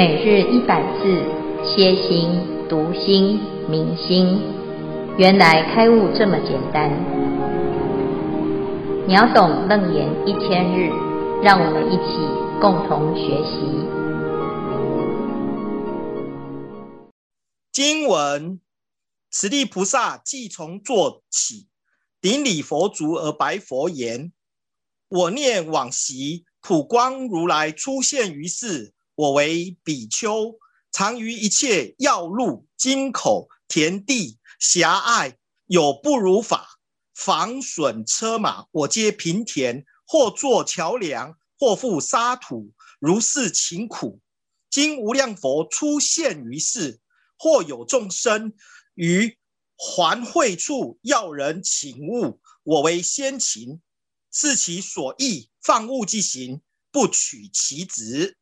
每日一百字，歇心、读心、明心，原来开悟这么简单。秒懂楞严一千日，让我们一起共同学习。经文：此地菩萨即从座起，顶礼佛足而白佛言：“我念往昔普光如来出现于世。”我为比丘，常于一切要路、津口、田地、狭隘，有不如法，房楯车马，我皆平田，或作桥梁，或覆沙土，如是勤苦。今无量佛出现于世，或有众生于还会处要人请物，我为先勤，视其所意，放物即行，不取其职。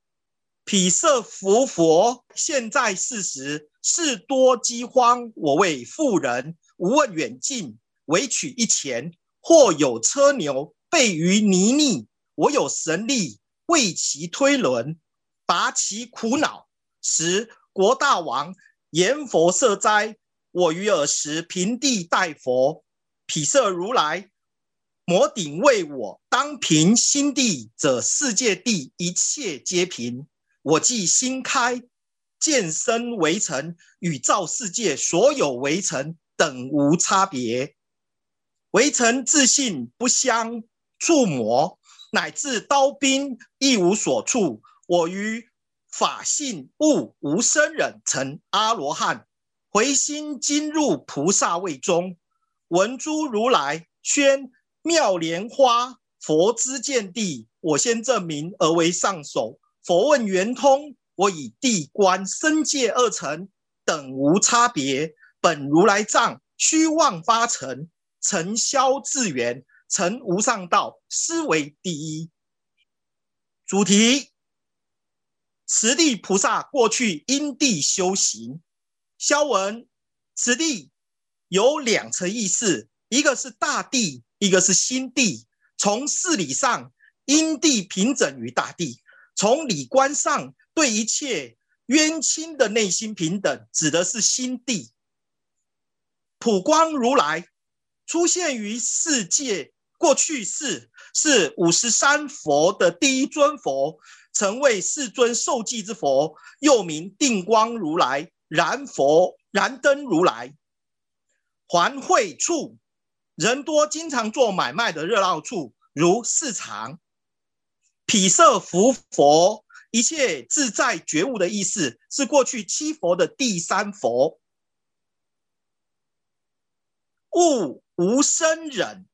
彼设福佛现在世时，事多饥荒，我为妇人，无问远近，唯取一钱。或有车牛备于泥泞，我有神力为其推轮，拔其苦恼。时国大王言佛设斋，我于尔时平地待佛。彼设如来摩顶为我当平心地者，世界地一切皆平。我即心开，见身微尘，与造世界所有微尘等无差别。微尘自性不相触摸，乃至刀兵亦无所触。我于法性悟无生忍，成阿罗汉，回心经入菩萨位中，闻诸如来宣妙莲花佛之见地，我先证明而为上首。佛问圆通，我以地观身界二乘等无差别。本如来藏虚妄八成，成消自圆，成无上道，斯为第一。主题：此地菩萨过去因地修行。消文：此地有两层意思，一个是大地，一个是心地。从事理上，因地平整于大地。从理观上，对一切冤亲的内心平等，指的是心地。普光如来出现于世界，过去世是五十三佛的第一尊佛，曾为世尊受记之佛，又名定光如来、燃佛、燃灯如来。还会处，人多经常做买卖的热闹处，如市场。彼设福佛，一切自在觉悟的意思，是过去七佛的第三佛。悟无生忍，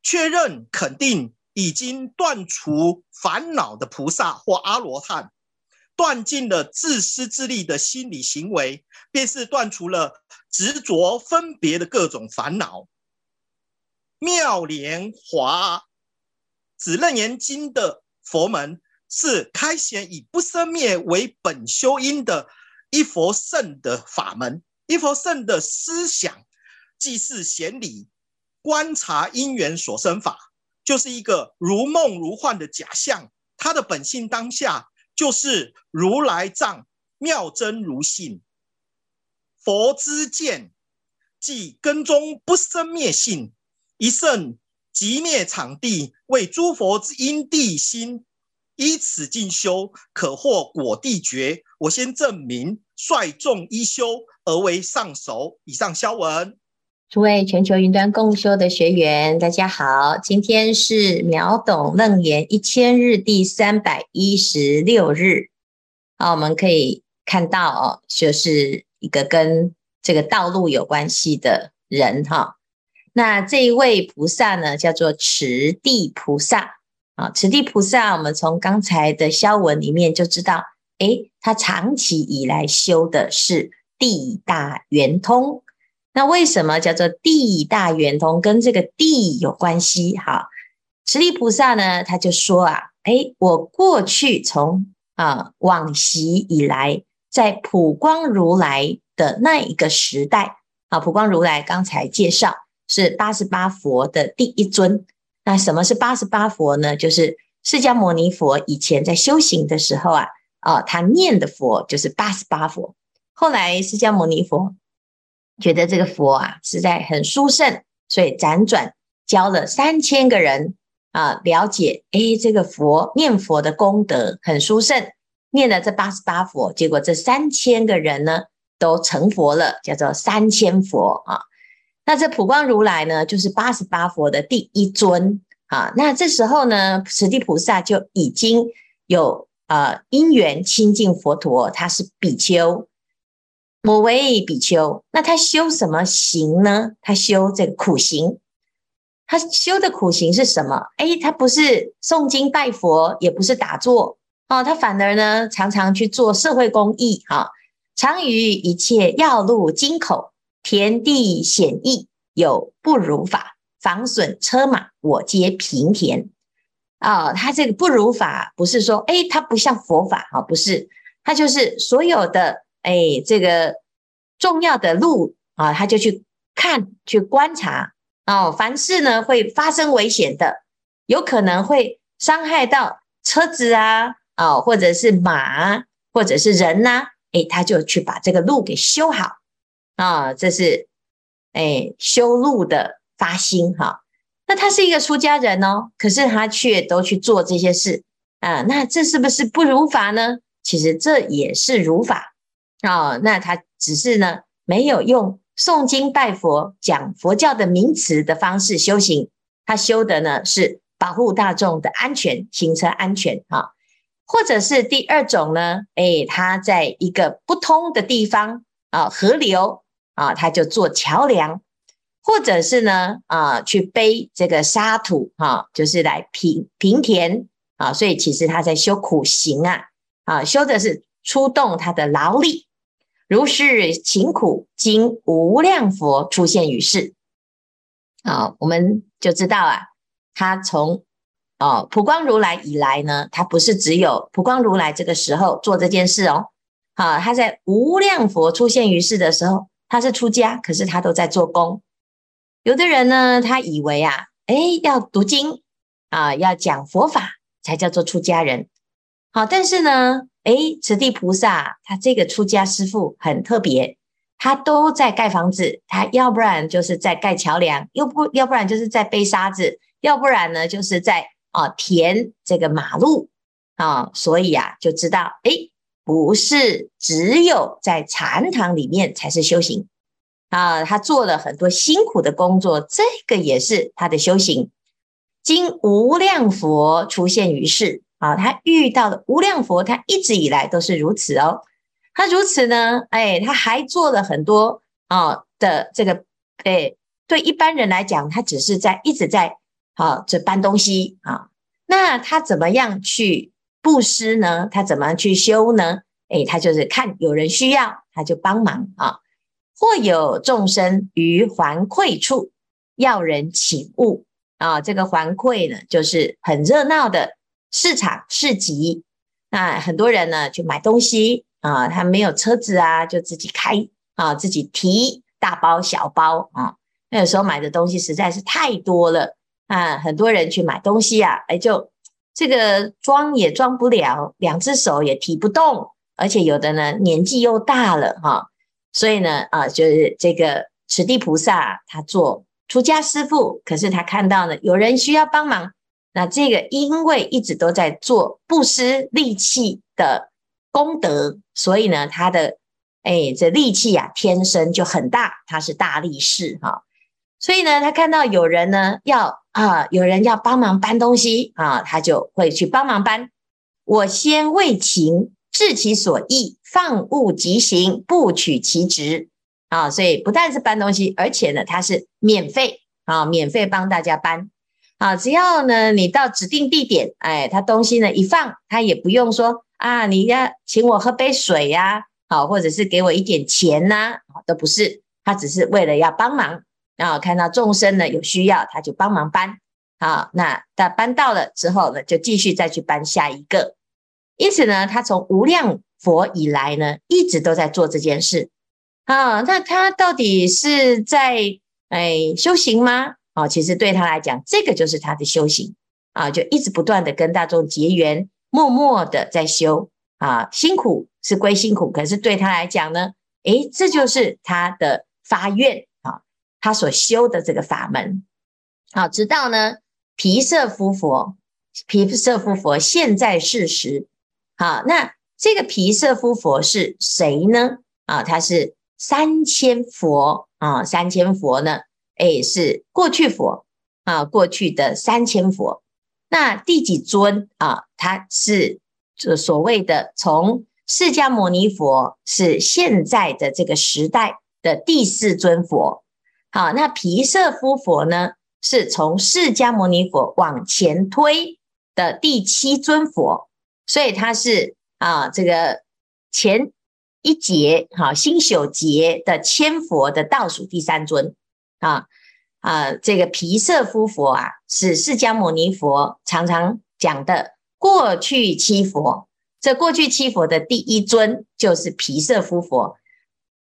确认肯定已经断除烦恼的菩萨或阿罗汉，断尽了自私自利的心理行为，便是断除了执着分别的各种烦恼。妙莲华，指《楞严经》的。佛门是开显以不生灭为本修因的一佛圣的法门，一佛圣的思想，即是显理观察因缘所生法，就是一个如梦如幻的假象。它的本性当下就是如来藏妙真如性。佛之见，即根中不生灭性，一圣。即灭场地为诸佛之因地心，依此进修，可获果地觉。我先证明，率众一修而为上首。以上消文。诸位全球云端共修的学员，大家好，今天是秒懂楞严一千日第三百一十六日。好，我们可以看到哦，就是一个跟这个道路有关系的人哈。那这一位菩萨呢，叫做持地菩萨啊。持地菩萨，我们从刚才的消文里面就知道，诶，他长期以来修的是地大圆通。那为什么叫做地大圆通？跟这个地有关系？哈，持地菩萨呢，他就说啊，诶，我过去从啊往昔以来，在普光如来的那一个时代啊，普光如来刚才介绍。是八十八佛的第一尊。那什么是八十八佛呢？就是释迦牟尼佛以前在修行的时候啊，啊，他念的佛就是八十八佛。后来释迦牟尼佛觉得这个佛啊实在很殊胜，所以辗转教了三千个人啊了解，诶，这个佛念佛的功德很殊胜，念了这八十八佛，结果这三千个人呢都成佛了，叫做三千佛啊。那这普光如来呢，就是八十八佛的第一尊啊。那这时候呢，此地菩萨就已经有呃因缘亲近佛陀，他是比丘，我为比丘。那他修什么行呢？他修这个苦行。他修的苦行是什么？哎，他不是诵经拜佛，也不是打坐哦，他反而呢，常常去做社会公益哈、哦，常于一切要路金口。田地险易，有不如法，防损车马，我皆平田。啊、哦，他这个不如法，不是说，哎，他不像佛法啊、哦，不是，他就是所有的，哎，这个重要的路啊，他就去看，去观察。哦，凡事呢会发生危险的，有可能会伤害到车子啊，啊、哦，或者是马，或者是人呐、啊，哎，他就去把这个路给修好。啊，这是哎修路的发心哈。那他是一个出家人哦，可是他却都去做这些事啊。那这是不是不如法呢？其实这也是如法啊。那他只是呢没有用诵经拜佛、讲佛教的名词的方式修行。他修的呢是保护大众的安全、行车安全啊，或者是第二种呢？哎，他在一个不通的地方啊，河流。啊，他就做桥梁，或者是呢，啊，去背这个沙土，哈、啊，就是来平平田啊。所以其实他在修苦行啊，啊，修的是出动他的劳力。如是勤苦，经无量佛出现于世。啊，我们就知道啊，他从啊普光如来以来呢，他不是只有普光如来这个时候做这件事哦。啊，他在无量佛出现于世的时候。他是出家，可是他都在做工。有的人呢，他以为啊，诶，要读经啊，要讲佛法才叫做出家人。好，但是呢，诶，此地菩萨他这个出家师父很特别，他都在盖房子，他要不然就是在盖桥梁，又不要不然就是在背沙子，要不然呢就是在啊填这个马路啊，所以啊就知道诶。不是只有在禅堂里面才是修行啊，他做了很多辛苦的工作，这个也是他的修行。经无量佛出现于世啊，他遇到的无量佛，他一直以来都是如此哦。他如此呢，哎，他还做了很多啊的这个，哎，对一般人来讲，他只是在一直在啊这搬东西啊，那他怎么样去？布施呢，他怎么去修呢？诶，他就是看有人需要，他就帮忙啊。或有众生于环憒处，要人请物啊。这个环憒呢，就是很热闹的市场市集。那很多人呢去买东西啊，他没有车子啊，就自己开啊，自己提大包小包啊。那有时候买的东西实在是太多了啊，很多人去买东西啊，诶就。这个装也装不了，两只手也提不动，而且有的呢年纪又大了哈，所以呢啊，就是这个此地菩萨他做出家师父，可是他看到呢有人需要帮忙，那这个因为一直都在做布施力气的功德，所以呢他的哎这力气啊天生就很大，他是大力士哈。所以呢，他看到有人呢要啊，有人要帮忙搬东西啊，他就会去帮忙搬。我先为情，治其所役，放物即行，不取其职啊。所以不但是搬东西，而且呢，他是免费啊，免费帮大家搬啊。只要呢你到指定地点，哎，他东西呢一放，他也不用说啊，你要请我喝杯水呀，好，或者是给我一点钱呐，都不是，他只是为了要帮忙。然后看到众生呢有需要，他就帮忙搬。好，那他搬到了之后呢，就继续再去搬下一个。因此呢，他从无量佛以来呢，一直都在做这件事。啊，那他到底是在哎修行吗？啊，其实对他来讲，这个就是他的修行啊，就一直不断的跟大众结缘，默默的在修啊，辛苦是归辛苦，可是对他来讲呢，诶，这就是他的发愿，他所修的这个法门。好，直到呢，毗舍夫佛，毗舍夫佛现在世时，好，那这个毗舍夫佛是谁呢？啊，他是三千佛啊，三千佛呢，诶，是过去佛啊，过去的三千佛。那第几尊啊？他是就所谓的从释迦牟尼佛是现在的这个时代的第四尊佛。好，那毗舍夫佛呢？是从释迦牟尼佛往前推的第七尊佛，所以他是啊，这个前一劫哈星宿劫的千佛的倒数第三尊啊啊，这个毗舍夫佛啊，是释迦牟尼佛常常讲的过去七佛。这过去七佛的第一尊就是毗舍夫佛。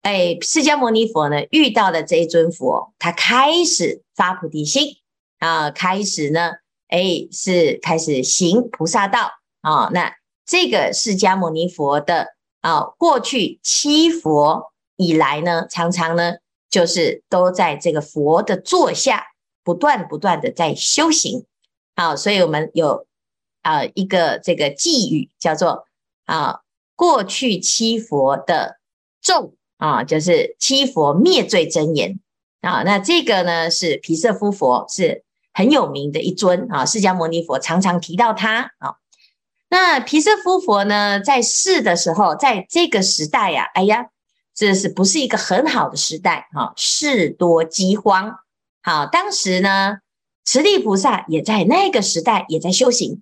哎，释迦牟尼佛呢，遇到了这一尊佛，他开始发菩提心啊，开始呢，哎，是开始行菩萨道啊。那这个释迦牟尼佛的啊，过去七佛以来呢，常常呢，就是都在这个佛的座下，不断不断的在修行。啊，所以我们有啊一个这个寄语，叫做啊，过去七佛的众。啊，就是七佛灭罪真言啊，那这个呢是毗舍夫佛，是很有名的一尊啊。释迦牟尼佛常常提到他啊。那毗舍夫佛呢，在世的时候，在这个时代呀、啊，哎呀，这是不是一个很好的时代啊？事多饥荒。好，当时呢，持力菩萨也在那个时代也在修行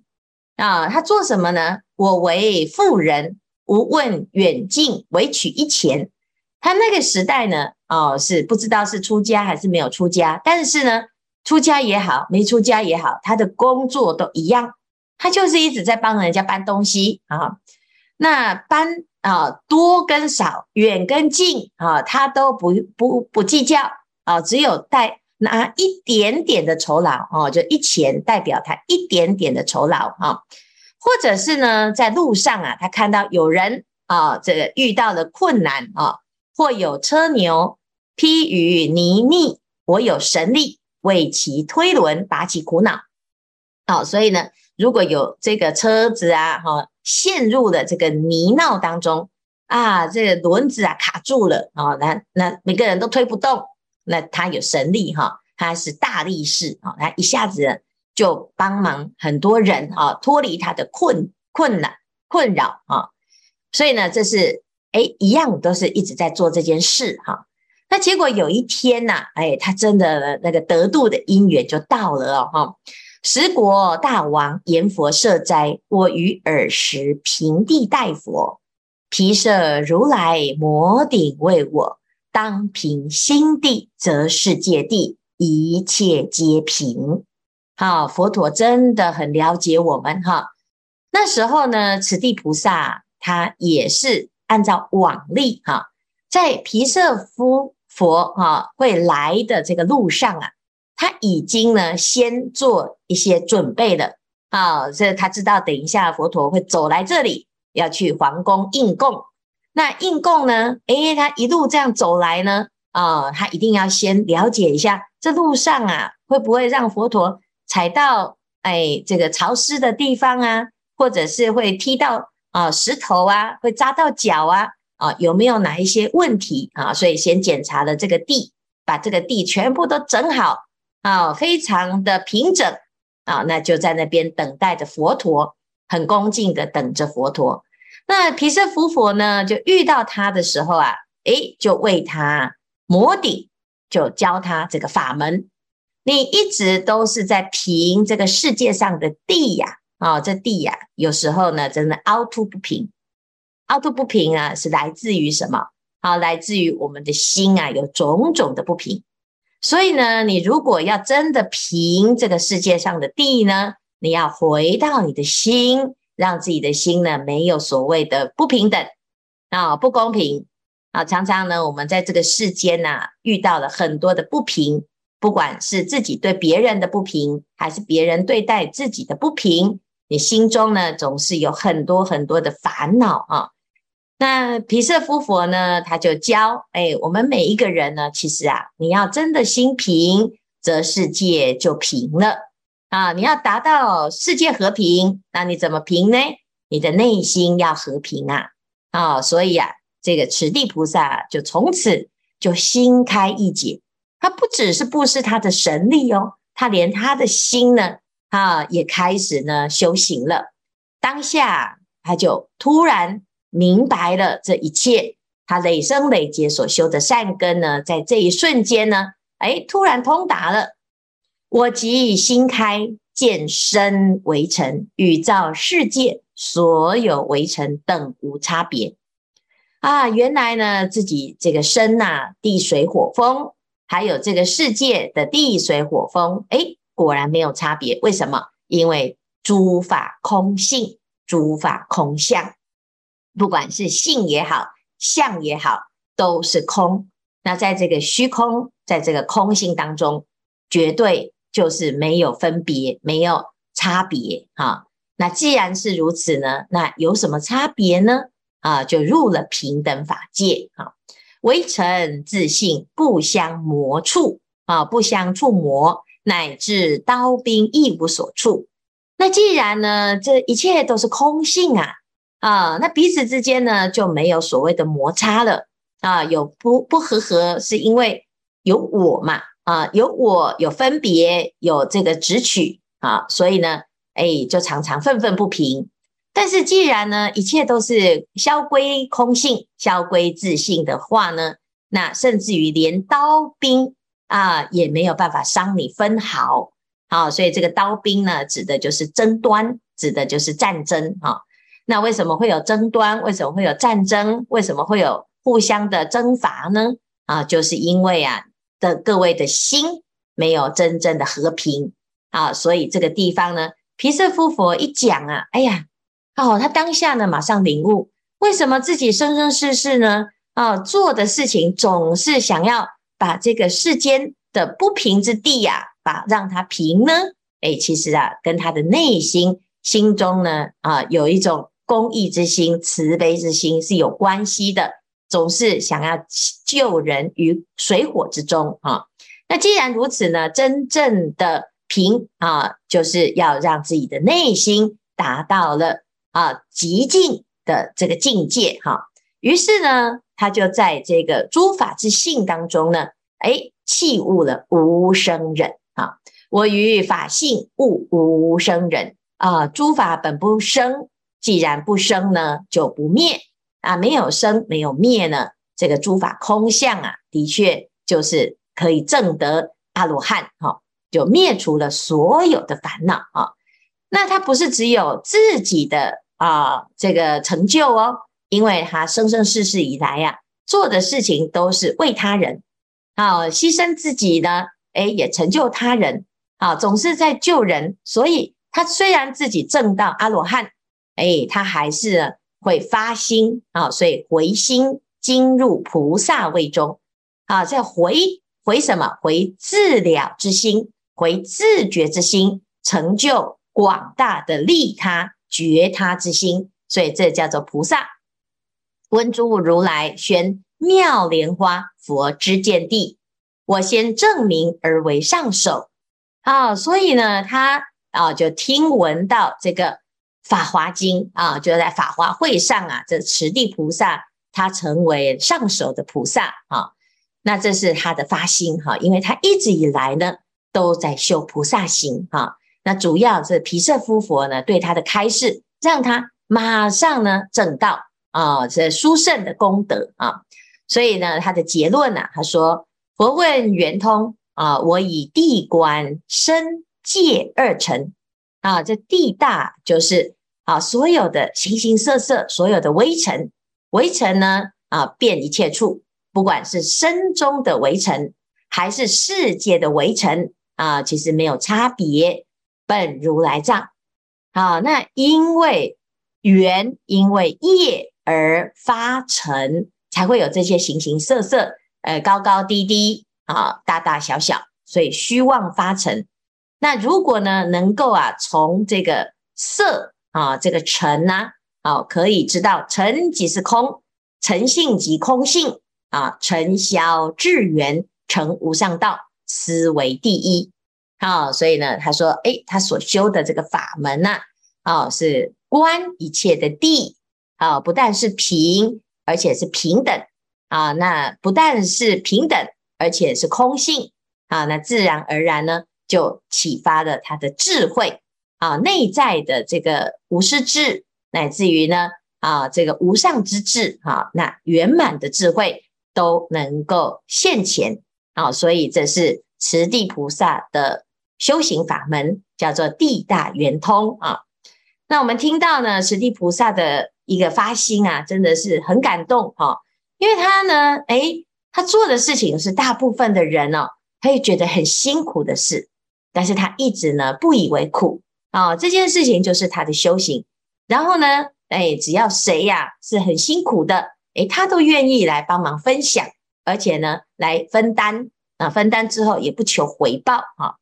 啊。他做什么呢？我为富人，无问远近，唯取一钱。他那个时代呢，哦，是不知道是出家还是没有出家，但是呢，出家也好，没出家也好，他的工作都一样，他就是一直在帮人家搬东西啊。那搬啊，多跟少，远跟近啊，他都不不不计较啊，只有带拿一点点的酬劳哦，就一钱代表他一点点的酬劳啊，或者是呢，在路上啊，他看到有人啊，这个遇到了困难啊。或有车牛披于泥泞，我有神力为其推轮，拔其苦恼。好，所以呢，如果有这个车子啊，哈，陷入了这个泥淖当中啊，这个轮子啊卡住了啊，那那每个人都推不动，那他有神力哈，他是大力士啊，他一下子就帮忙很多人啊，脱离他的困困难困扰啊，所以呢，这是。哎，一样都是一直在做这件事哈。那结果有一天呐，哎，他真的那个得度的因缘就到了哦哈。十国大王言佛设斋，我于尔时平地待佛，毗舍如来摩顶为我，当平心地，则世界地一切皆平。好，佛陀真的很了解我们哈。那时候呢，此地菩萨他也是。按照往例哈，在毗舍夫佛哈会来的这个路上啊，他已经呢先做一些准备了啊，这他知道等一下佛陀会走来这里，要去皇宫应供。那应供呢，诶，他一路这样走来呢，啊，他一定要先了解一下这路上啊会不会让佛陀踩到哎这个潮湿的地方啊，或者是会踢到。啊，石头啊，会扎到脚啊，啊，有没有哪一些问题啊？所以先检查了这个地，把这个地全部都整好啊，非常的平整啊，那就在那边等待着佛陀，很恭敬的等着佛陀。那毗舍夫佛呢，就遇到他的时候啊，诶，就为他摩顶，就教他这个法门。你一直都是在平这个世界上的地呀。哦，这地呀、有时候呢，真的凹凸不平。凹凸不平啊，是来自于什么？好、来自于我们的心啊，有种种的不平。所以呢，你如果要真的平这个世界上的地呢，你要回到你的心，让自己的心呢，没有所谓的不平等啊、不公平啊、常常呢，我们在这个世间呐、遇到了很多的不平，不管是自己对别人的不平，还是别人对待自己的不平。你心中呢总是有很多很多的烦恼啊。那毗舍夫佛呢，他就教，哎，我们每一个人呢，其实啊，你要真的心平，则世界就平了啊。你要达到世界和平，那你怎么平呢？你的内心要和平啊。啊，所以啊，这个持地菩萨就从此就心开意解，他不只是布施他的神力哦，他连他的心呢，啊，也开始呢修行了。当下他就突然明白了这一切，他累生累劫所修的善根呢，在这一瞬间呢，哎，突然通达了。我即心开，见身为尘，与造世界。所有微尘等无差别啊！原来呢，自己这个身呐、地水火风，还有这个世界的地水火风，哎，果然没有差别。为什么？因为诸法空性，诸法空相，不管是性也好，相也好，都是空。那在这个虚空，在这个空性当中，绝对就是没有分别，没有差别哈。那既然是如此呢，那有什么差别呢？啊，就入了平等法界啊，微尘自性不相磨触啊，不相触磨，乃至刀兵亦无所处。那既然呢，这一切都是空性啊，啊，那彼此之间呢就没有所谓的摩擦了啊，有不不和合，是因为有我嘛啊，有我有分别，有这个执取啊，所以呢。哎，就常常愤愤不平。但是既然呢，一切都是消归空性、消归自性的话呢，那甚至于连刀兵啊也没有办法伤你分毫。好，所以这个刀兵呢，指的就是争端，指的就是战争啊。那为什么会有争端？为什么会有战争？为什么会有互相的征伐呢？啊，就是因为啊的各位的心没有真正的和平啊，所以这个地方呢。毗舍夫佛一讲啊，哎呀，哦，他当下呢马上领悟，为什么自己生生世世呢，啊，做的事情总是想要把这个世间的不平之地呀，把让它平呢？哎，其实啊，跟他的内心心中呢，啊，有一种公益之心、慈悲之心是有关系的，总是想要救人于水火之中啊。那既然如此呢，真正的。平啊，就是要让自己的内心达到了啊极尽的这个境界哈、啊。于是呢，他就在这个诸法之性当中呢，哎，弃悟了无生忍啊。我于法性悟无生忍啊，诸法本不生，既然不生呢，就不灭啊。没有生，没有灭呢，这个诸法空相啊，的确就是可以证得阿罗汉哈。就灭除了所有的烦恼啊！那他不是只有自己的啊这个成就哦，因为他生生世世以来呀、啊，做的事情都是为他人啊，牺牲自己呢，哎，也成就他人啊，总是在救人。所以他虽然自己证到阿罗汉，哎，他还是会发心啊，所以回心经入菩萨位中啊，再回回什么？回自了之心。回自觉之心，成就广大的利他觉他之心，所以这叫做菩萨。温诸如来宣妙莲花佛之见地，我先证明而为上首。啊，所以呢，他啊就听闻到这个法华经啊，就在法华会上啊，这持地菩萨他成为上首的菩萨啊，那这是他的发心哈，因为他一直以来呢。都在修菩萨行哈，那主要是毗舍夫佛呢对他的开示，让他马上呢证道啊这殊胜的功德啊，所以呢他的结论呢、他说佛问圆通啊，我以地观身界二尘啊，这地大就是啊所有的形形色色，所有的微尘，微尘呢啊遍一切处，不管是身中的微尘，还是世界的微尘。啊，其实没有差别，本如来藏。好，那因为缘，因为业而发成，才会有这些形形色色，呃，高高低低啊，大大小小，所以虚妄发成。那如果呢，能够啊，从这个色啊，这个尘呐，啊，可以知道尘即是空，尘性即空性啊，尘销至圆，成无上道，思为第一。好，所以呢，他说，诶，他所修的这个法门呐，啊，是观一切的谛，啊，不但是平，而且是平等，啊，那不但是平等，而且是空性，啊，那自然而然呢，就启发了他的智慧，啊，内在的这个无师智，乃至于呢，啊，这个无上之智，啊，那圆满的智慧都能够现前，啊，所以这是持地菩萨的。修行法门叫做地大圆通啊，那我们听到呢，持地菩萨的一个发心啊，真的是很感动哈，因为他呢，诶，他做的事情是大部分的人哦，他也觉得很辛苦的事，但是他一直呢不以为苦啊，这件事情就是他的修行。然后呢，诶，只要谁呀是很辛苦的，诶，他都愿意来帮忙分享，而且呢来分担啊，分担之后也不求回报哈。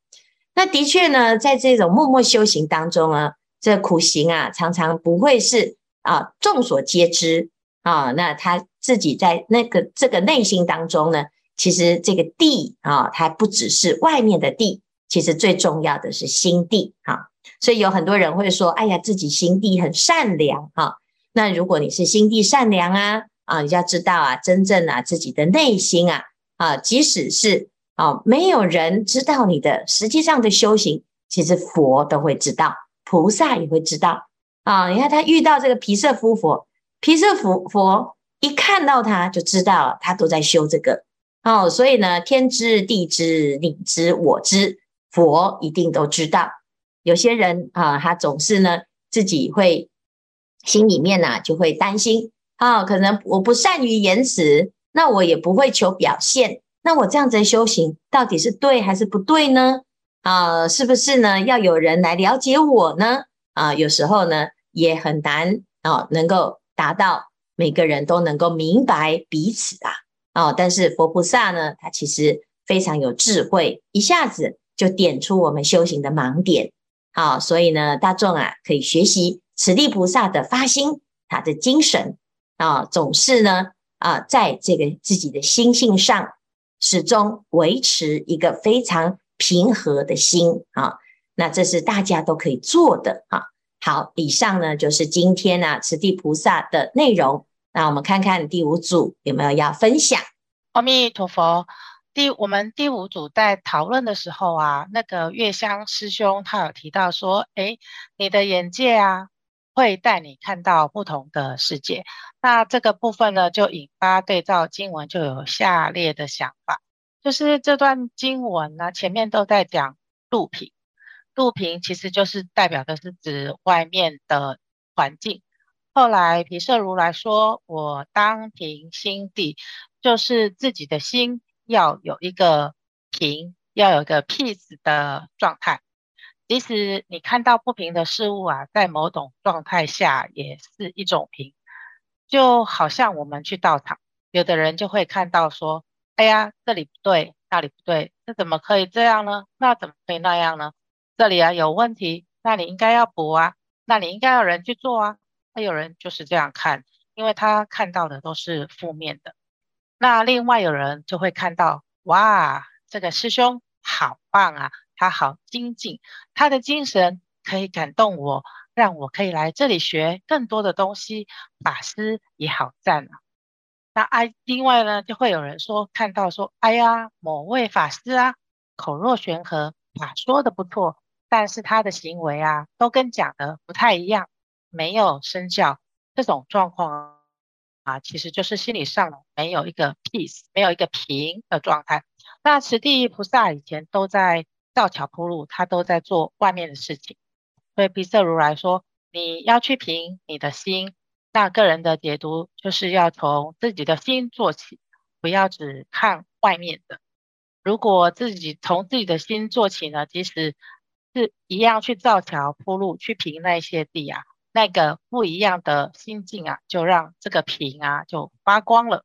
那的确呢，在这种默默修行当中啊，这苦行啊，常常不会是啊众所皆知啊。那他自己在那个这个内心当中呢，其实这个地啊，它不只是外面的地，其实最重要的是心地啊。所以有很多人会说，哎呀，自己心地很善良哈。那如果你是心地善良啊，啊，你要知道啊，真正啊自己的内心啊，啊，即使是。啊、没有人知道你的实际上的修行，其实佛都会知道，菩萨也会知道。啊、你看他遇到这个毗舍夫佛，毗舍佛佛一看到他就知道他都在修这个。哦，所以呢，天知地知你知我知，佛一定都知道。有些人啊，他总是呢自己会心里面呢就会担心啊、可能我不善于言辞，那我也不会求表现。那我这样子的修行到底是对还是不对呢？啊、是不是呢？要有人来了解我呢？啊、有时候呢也很难啊、能够达到每个人都能够明白彼此啊。哦、但是佛菩萨呢，他其实非常有智慧，一下子就点出我们修行的盲点。好、所以呢，大众啊可以学习此地菩萨的发心，他的精神啊、总是呢啊、在这个自己的心性上。始终维持一个非常平和的心啊，那这是大家都可以做的啊。好，以上呢就是今天呢、啊、持地菩萨的内容。那我们看看第五组有没有要分享？阿弥陀佛。第我们第五组在讨论的时候啊，那个月香师兄他有提到说，诶，你的眼界啊。会带你看到不同的世界。那这个部分呢，就引发对照经文就有下列的想法，就是这段经文呢，前面都在讲路平，肚平其实就是代表的是指外面的环境。后来毗舍如来说，我当平心地，就是自己的心要有一个平，要有一个 peace 的状态。即使你看到不平的事物啊，在某种状态下也是一种平，就好像我们去道场，有的人就会看到说：“哎呀，这里不对，那里不对，这怎么可以这样呢？那怎么可以那样呢？这里啊有问题，那你应该要补啊，那你应该有人去做啊。”那有人就是这样看，因为他看到的都是负面的。那另外有人就会看到：“哇，这个师兄好棒啊！”他好精进，他的精神可以感动我，让我可以来这里学更多的东西。法师也好赞啊！那哎，另外呢，就会有人说，看到说，哎呀，某位法师啊，口若悬河，法说的不错，但是他的行为啊，都跟讲的不太一样，没有身教。这种状况啊，其实就是心理上没有一个 peace，没有一个平的状态。那此地菩萨以前都在。造桥铺路，他都在做外面的事情。所以毗舍如来说，你要去平你的心。那个人的解读就是要从自己的心做起，不要只看外面的。如果自己从自己的心做起呢，即使是一样去造桥铺路，去平那些地啊，那个不一样的心境啊，就让这个平啊就发光了。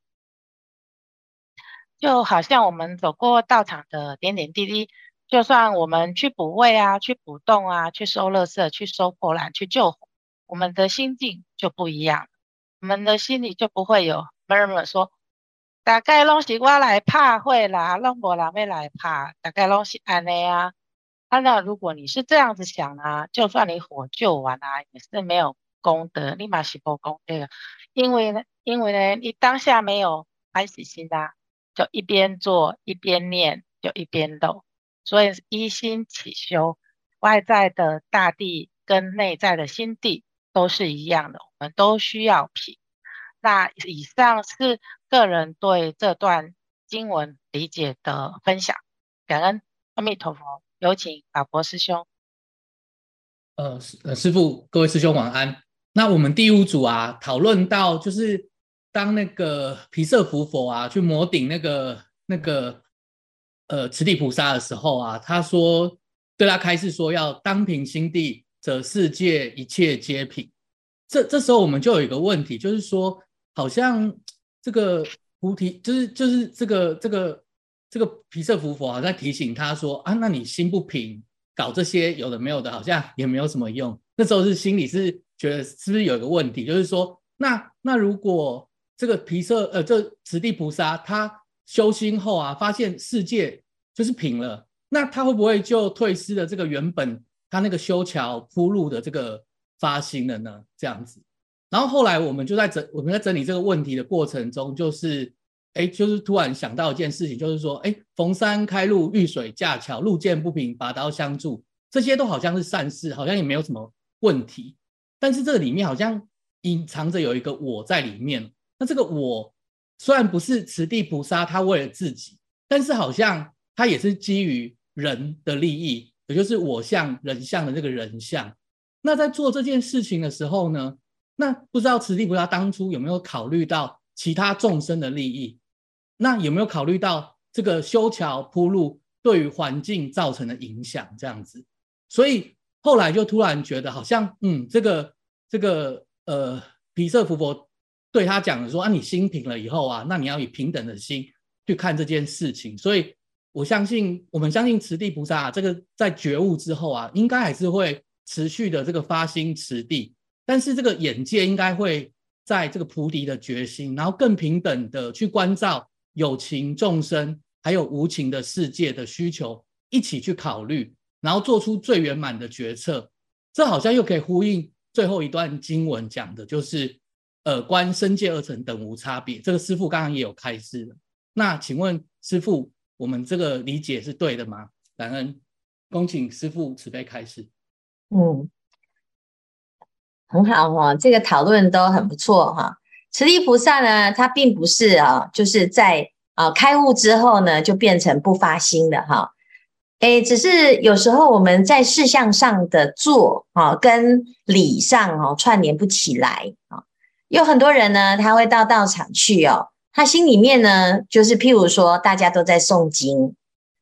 就好像我们走过道场的点点滴滴。就算我们去补位啊，去补洞啊，去收垃圾，去收破烂，去救火，我们的心境就不一样，我们的心里就不会有 murmur 说，大概拢是我来拍会啦，拢无人要来拍，大概拢是安尼啊。那如果你是这样子想啊，就算你火救完啊，也是没有功德，你嘛是无功德，因为呢，因为呢，你当下没有欢喜心啊，就一边做一边念，就一边漏，所以一心起修，外在的大地跟内在的心地都是一样的，我们都需要品。那以上是个人对这段经文理解的分享，感恩阿弥陀佛。有请法国师兄。呃，呃，师傅，各位师兄晚安。那我们第五组啊，讨论到就是当那个毗舍浮佛啊去摩顶那个那个呃慈地菩萨的时候啊，他说对他开示说要当平心地，则世界一切皆平。这这时候我们就有一个问题，就是说好像这个菩提就是就是这个这个。这个毗舍浮佛好像提醒他说啊，那你心不平，搞这些有的没有的，好像也没有什么用。那时候是心里是觉得是不是有一个问题，就是说，那那如果这个毗舍呃，这此地菩萨他修心后啊，发现世界就是平了，那他会不会就退失了这个原本他那个修桥铺路的这个发心了呢？这样子。然后后来我们就在整我们在整理这个问题的过程中，就是。哎，就是突然想到一件事情，就是说，哎，逢山开路，遇水架桥，路见不平，拔刀相助，这些都好像是善事，好像也没有什么问题。但是这里面好像隐藏着有一个我在里面。那这个我虽然不是持地菩萨，他为了自己，但是好像他也是基于人的利益，也就是我相人相的这个人相。那在做这件事情的时候呢，那不知道持地菩萨当初有没有考虑到其他众生的利益？那有没有考虑到这个修桥铺路对于环境造成的影响？这样子，所以后来就突然觉得好像，嗯，这个这个呃，毗舍浮佛对他讲的说啊，你心平了以后啊，那你要以平等的心去看这件事情。所以我相信，我们相信持地菩萨啊，这个在觉悟之后啊，应该还是会持续的这个发心持地，但是这个眼界应该会在这个菩提的决心，然后更平等的去关照。有情众生还有无情的世界的需求一起去考虑，然后做出最圆满的决策。这好像又可以呼应最后一段经文讲的，就是呃，观身界二乘等无差别。这个师父刚刚也有开示了。那请问师父，我们这个理解是对的吗？感恩，恭请师父慈悲开示。嗯，很好哈，这个讨论都很不错哈。持地菩萨呢，他并不是啊，就是在啊开悟之后呢，就变成不发心的哈。诶，只是有时候我们在事项上的做啊，跟理上哦串联不起来啊。有很多人呢，他会到道场去哦，他心里面呢，就是譬如说大家都在诵经，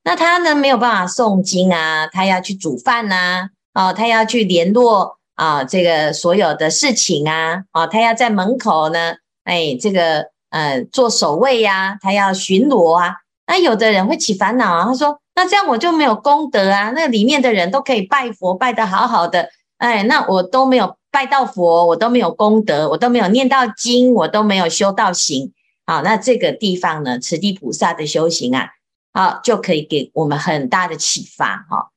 那他呢没有办法诵经啊，他要去煮饭呐，哦，他要去联络。啊，这个所有的事情啊，啊，他要在门口呢，哎，这个呃做守卫呀、啊，他要巡逻啊。那有的人会起烦恼啊，他说：“那这样我就没有功德啊。”那里面的人都可以拜佛拜得好好的，哎，那我都没有拜到佛，我都没有功德，我都没有念到经，我都没有修到行。好，那这个地方呢，此地菩萨的修行啊，好，就可以给我们很大的启发哈。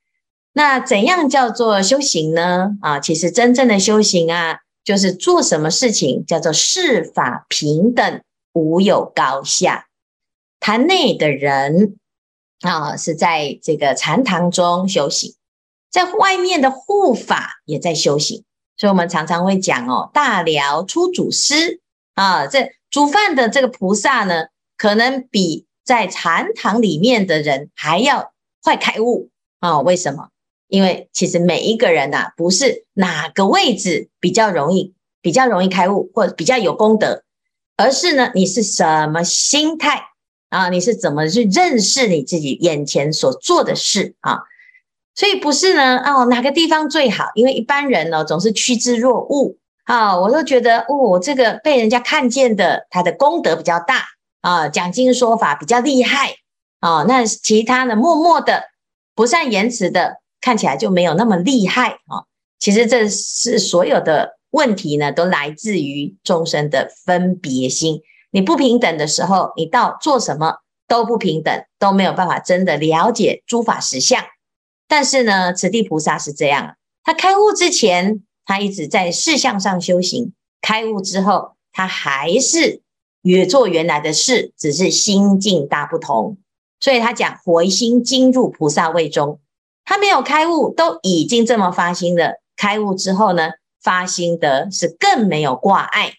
那怎样叫做修行呢？啊，其实真正的修行啊，就是做什么事情叫做事法平等，无有高下。坛内的人啊，是在这个禅堂中修行，在外面的护法也在修行。所以我们常常会讲哦，大寮出祖师啊，这煮饭的这个菩萨呢，可能比在禅堂里面的人还要快开悟啊？为什么？因为其实每一个人呐、啊，不是哪个位置比较容易、比较容易开悟，或者比较有功德，而是呢，你是什么心态啊？你是怎么去认识你自己眼前所做的事啊？所以不是呢，哦，哪个地方最好？因为一般人呢，总是趋之若鹜啊。我都觉得，哦，我这个被人家看见的，他的功德比较大啊，讲经说法比较厉害啊。那其他的，默默的。不善言辞的，看起来就没有那么厉害啊。其实这是所有的问题呢，都来自于众生的分别心。你不平等的时候，你到做什么都不平等，都没有办法真的了解诸法实相。但是呢，此地菩萨是这样，他开悟之前，他一直在事相上修行；开悟之后，他还是越做原来的事，只是心境大不同。所以他讲回心经入菩萨位中，他没有开悟，都已经这么发心了。开悟之后呢，发心得是更没有挂碍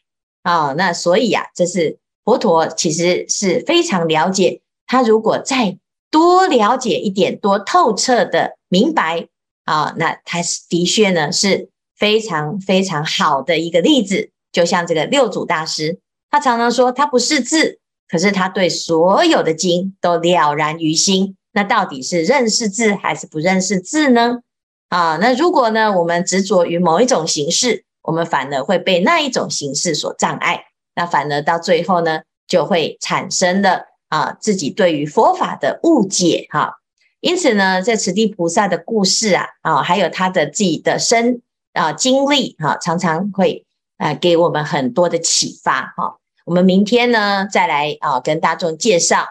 啊、那所以啊，这是佛陀其实是非常了解。他如果再多了解一点，多透彻的明白啊、那他是的确呢是非常非常好的一个例子。就像这个六祖大师，他常常说他不识字。可是他对所有的经都了然于心，那到底是认识字还是不认识字呢？啊，那如果呢，我们执着于某一种形式，我们反而会被那一种形式所障碍，那反而到最后呢，就会产生了啊自己对于佛法的误解哈、因此呢，在此地菩萨的故事啊啊，还有他的自己的生啊经历哈、啊，常常会啊给我们很多的启发哈。我们明天呢，再来啊，跟大众介绍，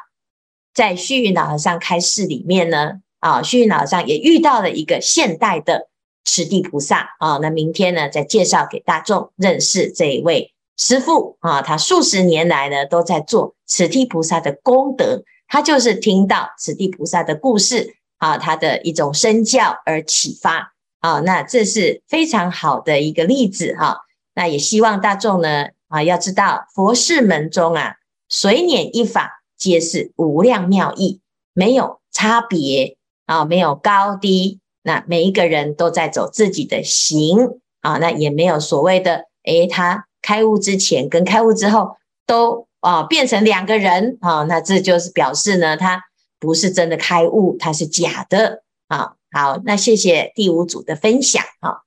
在虚云老和尚开示里面呢，啊，虚云老和尚也遇到了一个现代的此地菩萨啊，那明天呢，再介绍给大众认识这一位师父啊，他数十年来呢，都在做此地菩萨的功德，他就是听到此地菩萨的故事啊，他的一种身教而启发啊，那这是非常好的一个例子哈，那也希望大众呢。啊，要知道佛事门中啊，随拈一法，皆是无量妙意，没有差别啊，没有高低，那每一个人都在走自己的行啊，那也没有所谓的，诶，他开悟之前跟开悟之后都啊变成两个人啊，那这就是表示呢，他不是真的开悟，他是假的啊。好，那谢谢第五组的分享啊。